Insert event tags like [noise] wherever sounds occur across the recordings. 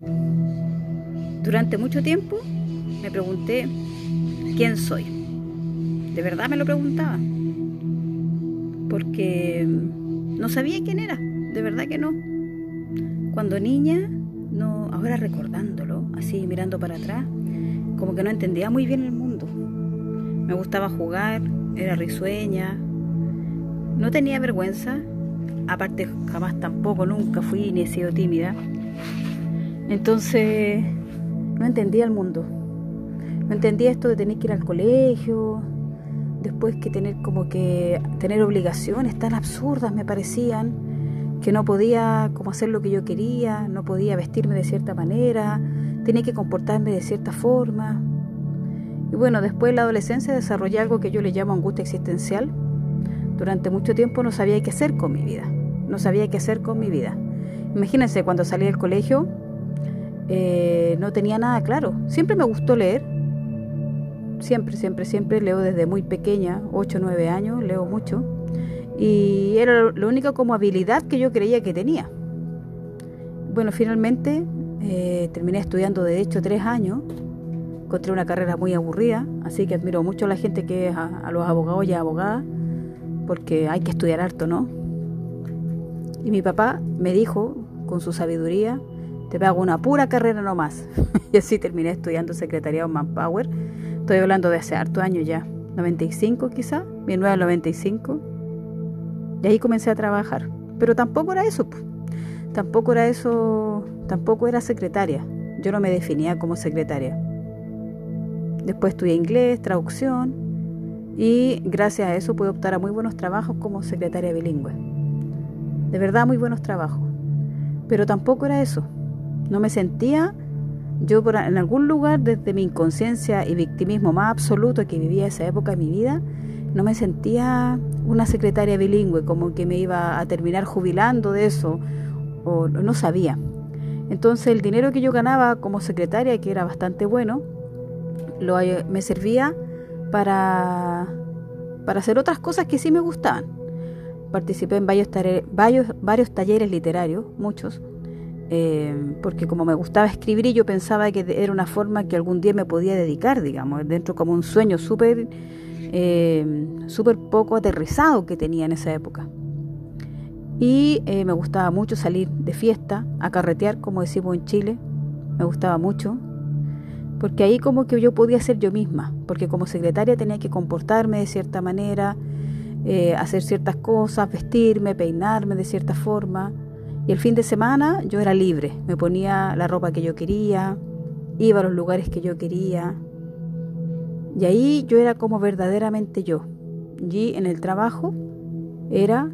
Durante mucho tiempo me pregunté quién soy. De verdad me lo preguntaba. Porque no sabía quién era. De verdad que no. Cuando niña, no, ahora recordándolo, así mirando para atrás, como que no entendía muy bien el mundo. Me gustaba jugar, era risueña, no tenía vergüenza, aparte jamás tampoco, nunca fui ni he sido tímida. Entonces no entendía el mundo. No entendía esto de tener que ir al colegio, después que tener como que tener obligaciones tan absurdas me parecían, que no podía como hacer lo que yo quería, no podía vestirme de cierta manera, tenía que comportarme de cierta forma. Y bueno, después de la adolescencia desarrollé algo que yo le llamo angustia existencial. Durante mucho tiempo no sabía qué hacer con mi vida, no sabía qué hacer con mi vida. Imagínense, cuando salí del colegio eh, no tenía nada claro. Siempre me gustó leer, siempre, siempre, siempre leo desde muy pequeña, 8 o 9 años, leo mucho. Y era la única como habilidad que yo creía que tenía. Bueno, finalmente eh, terminé estudiando de hecho tres años. Encontré una carrera muy aburrida, así que admiro mucho a la gente que es a, a los abogados y abogadas, porque hay que estudiar harto, ¿no? Y mi papá me dijo, con su sabiduría, te pago una pura carrera nomás. [laughs] y así terminé estudiando secretariado Manpower. Estoy hablando de hace harto años ya, 95 quizá, 1995. Y ahí comencé a trabajar. Pero tampoco era eso, tampoco era eso, tampoco era secretaria. Yo no me definía como secretaria. Después estudié inglés, traducción y gracias a eso pude optar a muy buenos trabajos como secretaria bilingüe. De verdad muy buenos trabajos. Pero tampoco era eso. No me sentía yo por, en algún lugar desde mi inconsciencia y victimismo más absoluto que vivía esa época de mi vida, no me sentía una secretaria bilingüe, como que me iba a terminar jubilando de eso, o no sabía. Entonces el dinero que yo ganaba como secretaria, que era bastante bueno, lo, me servía para, para hacer otras cosas que sí me gustaban. Participé en varios, varios talleres literarios, muchos, eh, porque como me gustaba escribir y yo pensaba que era una forma que algún día me podía dedicar, digamos, dentro como un sueño súper eh, poco aterrizado que tenía en esa época. Y eh, me gustaba mucho salir de fiesta, a carretear, como decimos en Chile, me gustaba mucho, porque ahí como que yo podía ser yo misma, porque como secretaria tenía que comportarme de cierta manera, eh, hacer ciertas cosas, vestirme, peinarme de cierta forma. Y el fin de semana yo era libre, me ponía la ropa que yo quería, iba a los lugares que yo quería. Y ahí yo era como verdaderamente yo. Y en el trabajo era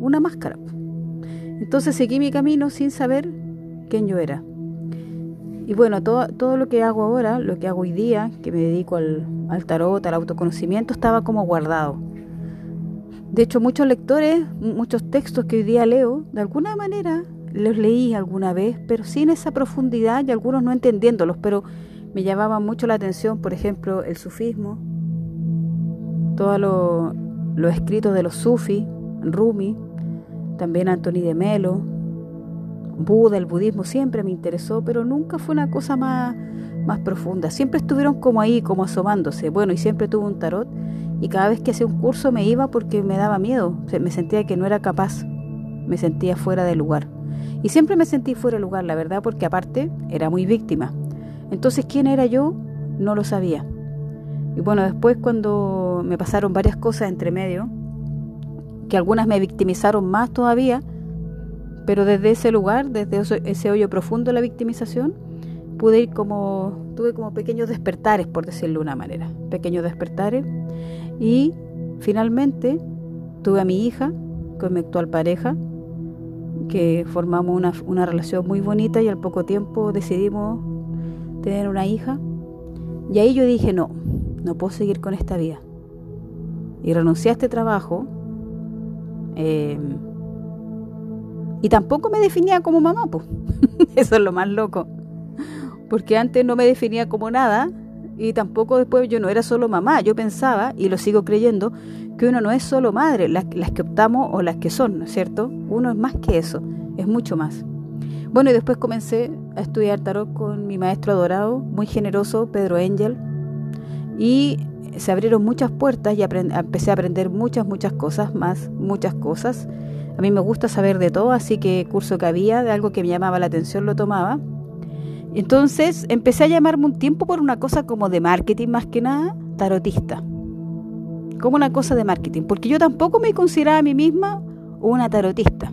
una máscara. Entonces seguí mi camino sin saber quién yo era. Y bueno, todo, todo lo que hago ahora, lo que hago hoy día, que me dedico al, al tarot, al autoconocimiento, estaba como guardado. De hecho, muchos lectores, muchos textos que hoy día leo, de alguna manera los leí alguna vez, pero sin esa profundidad y algunos no entendiéndolos, pero me llamaba mucho la atención, por ejemplo, el sufismo, todos los lo escritos de los sufis, Rumi, también Antoni de Melo, Buda, el budismo siempre me interesó, pero nunca fue una cosa más, más profunda. Siempre estuvieron como ahí, como asomándose. Bueno, y siempre tuve un tarot y cada vez que hacía un curso me iba porque me daba miedo, me sentía que no era capaz, me sentía fuera de lugar. Y siempre me sentí fuera de lugar, la verdad, porque aparte era muy víctima. Entonces, ¿quién era yo? No lo sabía. Y bueno, después cuando me pasaron varias cosas entre medio, que algunas me victimizaron más todavía, pero desde ese lugar, desde ese hoyo profundo de la victimización, pude ir como, tuve como pequeños despertares, por decirlo de una manera, pequeños despertares, y finalmente tuve a mi hija con mi actual pareja, que formamos una, una relación muy bonita y al poco tiempo decidimos tener una hija. Y ahí yo dije, no, no puedo seguir con esta vida. Y renuncié a este trabajo. Eh, y tampoco me definía como mamá, pues. [laughs] Eso es lo más loco. Porque antes no me definía como nada y tampoco después yo no era solo mamá. Yo pensaba, y lo sigo creyendo, que uno no es solo madre, las, las que optamos o las que son, ¿no es cierto? Uno es más que eso, es mucho más. Bueno, y después comencé a estudiar tarot con mi maestro adorado, muy generoso, Pedro Angel, y se abrieron muchas puertas y empecé a aprender muchas, muchas cosas, más, muchas cosas. A mí me gusta saber de todo, así que curso que había, de algo que me llamaba la atención, lo tomaba. Entonces empecé a llamarme un tiempo por una cosa como de marketing más que nada, tarotista. Como una cosa de marketing, porque yo tampoco me consideraba a mí misma una tarotista.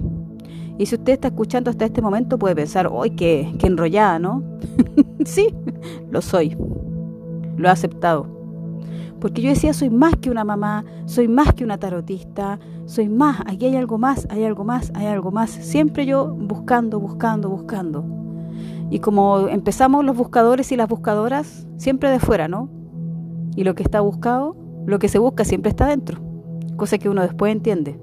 Y si usted está escuchando hasta este momento puede pensar, ¡ay, qué, qué enrollada, ¿no? [laughs] sí, lo soy. Lo he aceptado. Porque yo decía, soy más que una mamá, soy más que una tarotista, soy más, aquí hay algo más, hay algo más, hay algo más. Siempre yo buscando, buscando, buscando. Y como empezamos los buscadores y las buscadoras, siempre de fuera, ¿no? Y lo que está buscado, lo que se busca siempre está dentro. Cosa que uno después entiende.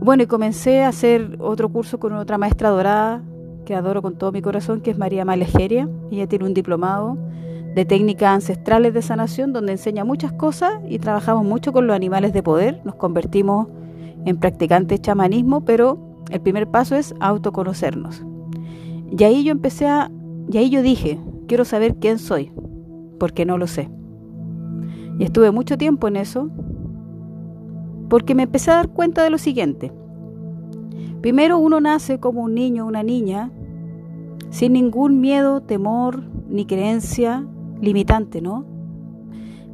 Bueno, y comencé a hacer otro curso con otra maestra dorada que adoro con todo mi corazón, que es María Malejeria. Ella tiene un diplomado de técnicas ancestrales de sanación donde enseña muchas cosas y trabajamos mucho con los animales de poder. Nos convertimos en practicantes chamanismo, pero el primer paso es autoconocernos. Y ahí yo empecé a, y ahí yo dije, quiero saber quién soy, porque no lo sé. Y estuve mucho tiempo en eso, porque me empecé a dar cuenta de lo siguiente. Primero uno nace como un niño una niña sin ningún miedo, temor ni creencia limitante, ¿no?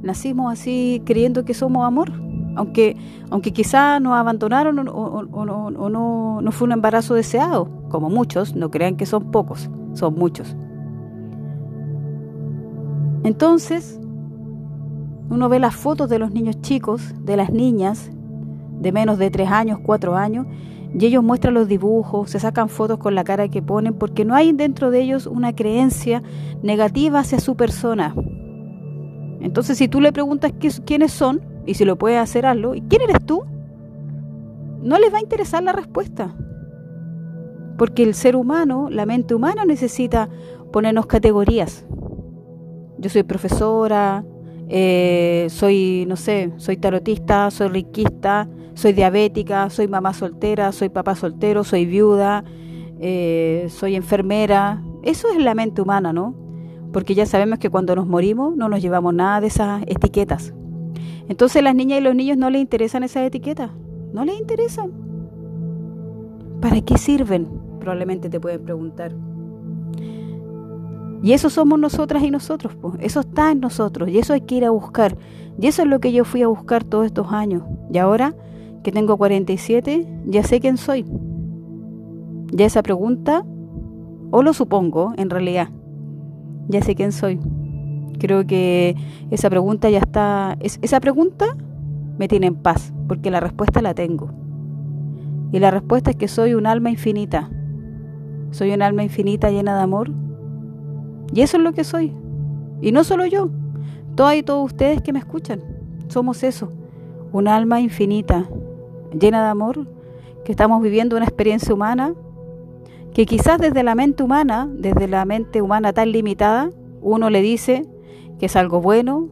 Nacimos así creyendo que somos amor, aunque, aunque quizá nos abandonaron o, no, no fue un embarazo deseado, como muchos, no crean que son pocos, son muchos. Entonces, uno ve las fotos de los niños chicos, de las niñas, de menos de tres años, cuatro años, y ellos muestran los dibujos, se sacan fotos con la cara que ponen, porque no hay dentro de ellos una creencia negativa hacia su persona. Entonces, si tú le preguntas quiénes son, y si lo puedes hacer, hazlo, ¿y quién eres tú? No les va a interesar la respuesta. Porque el ser humano, la mente humana necesita ponernos categorías. Yo soy profesora, eh, soy, no sé, soy tarotista, soy riquista, soy diabética, soy mamá soltera, soy papá soltero, soy viuda, eh, soy enfermera. Eso es la mente humana, ¿no? Porque ya sabemos que cuando nos morimos no nos llevamos nada de esas etiquetas. Entonces las niñas y los niños no les interesan esas etiquetas, no les interesan. ¿Para qué sirven? Probablemente te pueden preguntar. Y eso somos nosotras y nosotros, pues. eso está en nosotros y eso hay que ir a buscar. Y eso es lo que yo fui a buscar todos estos años. Y ahora que tengo 47, ya sé quién soy. Ya esa pregunta, o lo supongo en realidad, ya sé quién soy. Creo que esa pregunta ya está, esa pregunta me tiene en paz, porque la respuesta la tengo. Y la respuesta es que soy un alma infinita. Soy un alma infinita llena de amor y eso es lo que soy. Y no solo yo, todas y todos ustedes que me escuchan. Somos eso, un alma infinita, llena de amor, que estamos viviendo una experiencia humana, que quizás desde la mente humana, desde la mente humana tan limitada, uno le dice que es algo bueno,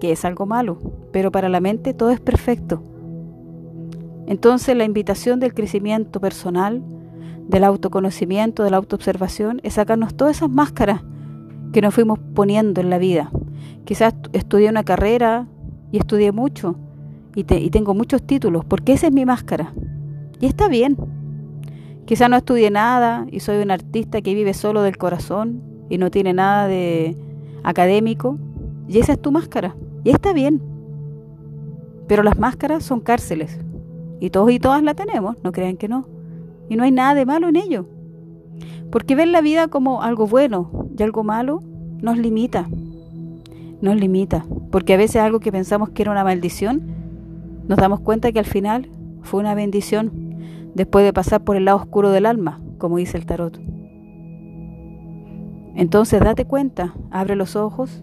que es algo malo, pero para la mente todo es perfecto. Entonces la invitación del crecimiento personal, del autoconocimiento, de la autoobservación, es sacarnos todas esas máscaras que nos fuimos poniendo en la vida. Quizás estudié una carrera y estudié mucho y, tengo muchos títulos, porque esa es mi máscara. Y está bien. Quizás no estudié nada y soy un artista que vive solo del corazón y no tiene nada de académico. Y esa es tu máscara. Y está bien. Pero las máscaras son cárceles. Y todos y todas la tenemos, no crean que no. Y no hay nada de malo en ello. Porque ver la vida como algo bueno y algo malo nos limita. Nos limita. Porque a veces algo que pensamos que era una maldición, nos damos cuenta que al final fue una bendición después de pasar por el lado oscuro del alma, como dice el tarot. Entonces date cuenta, abre los ojos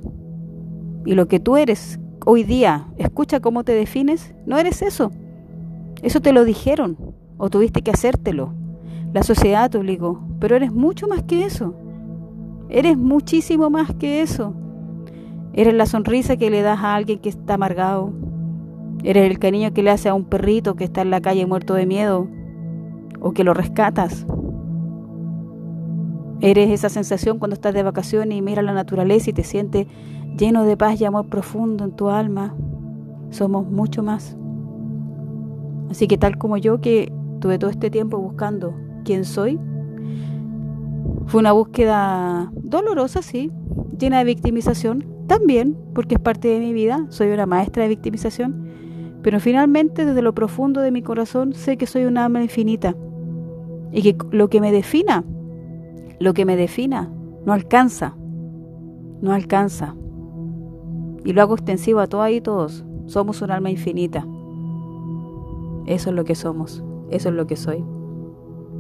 y lo que tú eres hoy día, escucha cómo te defines, no eres eso. Eso te lo dijeron o tuviste que hacértelo. La sociedad te obligó, pero eres mucho más que eso. Eres muchísimo más que eso. Eres la sonrisa que le das a alguien que está amargado. Eres el cariño que le hace a un perrito que está en la calle muerto de miedo o que lo rescatas. Eres esa sensación cuando estás de vacaciones y miras la naturaleza y te sientes lleno de paz y amor profundo en tu alma. Somos mucho más. Así que tal como yo que tuve todo este tiempo buscando quién soy, fue una búsqueda dolorosa, sí, llena de victimización, también, porque es parte de mi vida, soy una maestra de victimización, pero finalmente desde lo profundo de mi corazón sé que soy una alma infinita y que lo que me defina, lo que me defina, no alcanza, no alcanza. Y lo hago extensivo a todas y todos, somos un alma infinita. Eso es lo que somos, eso es lo que soy.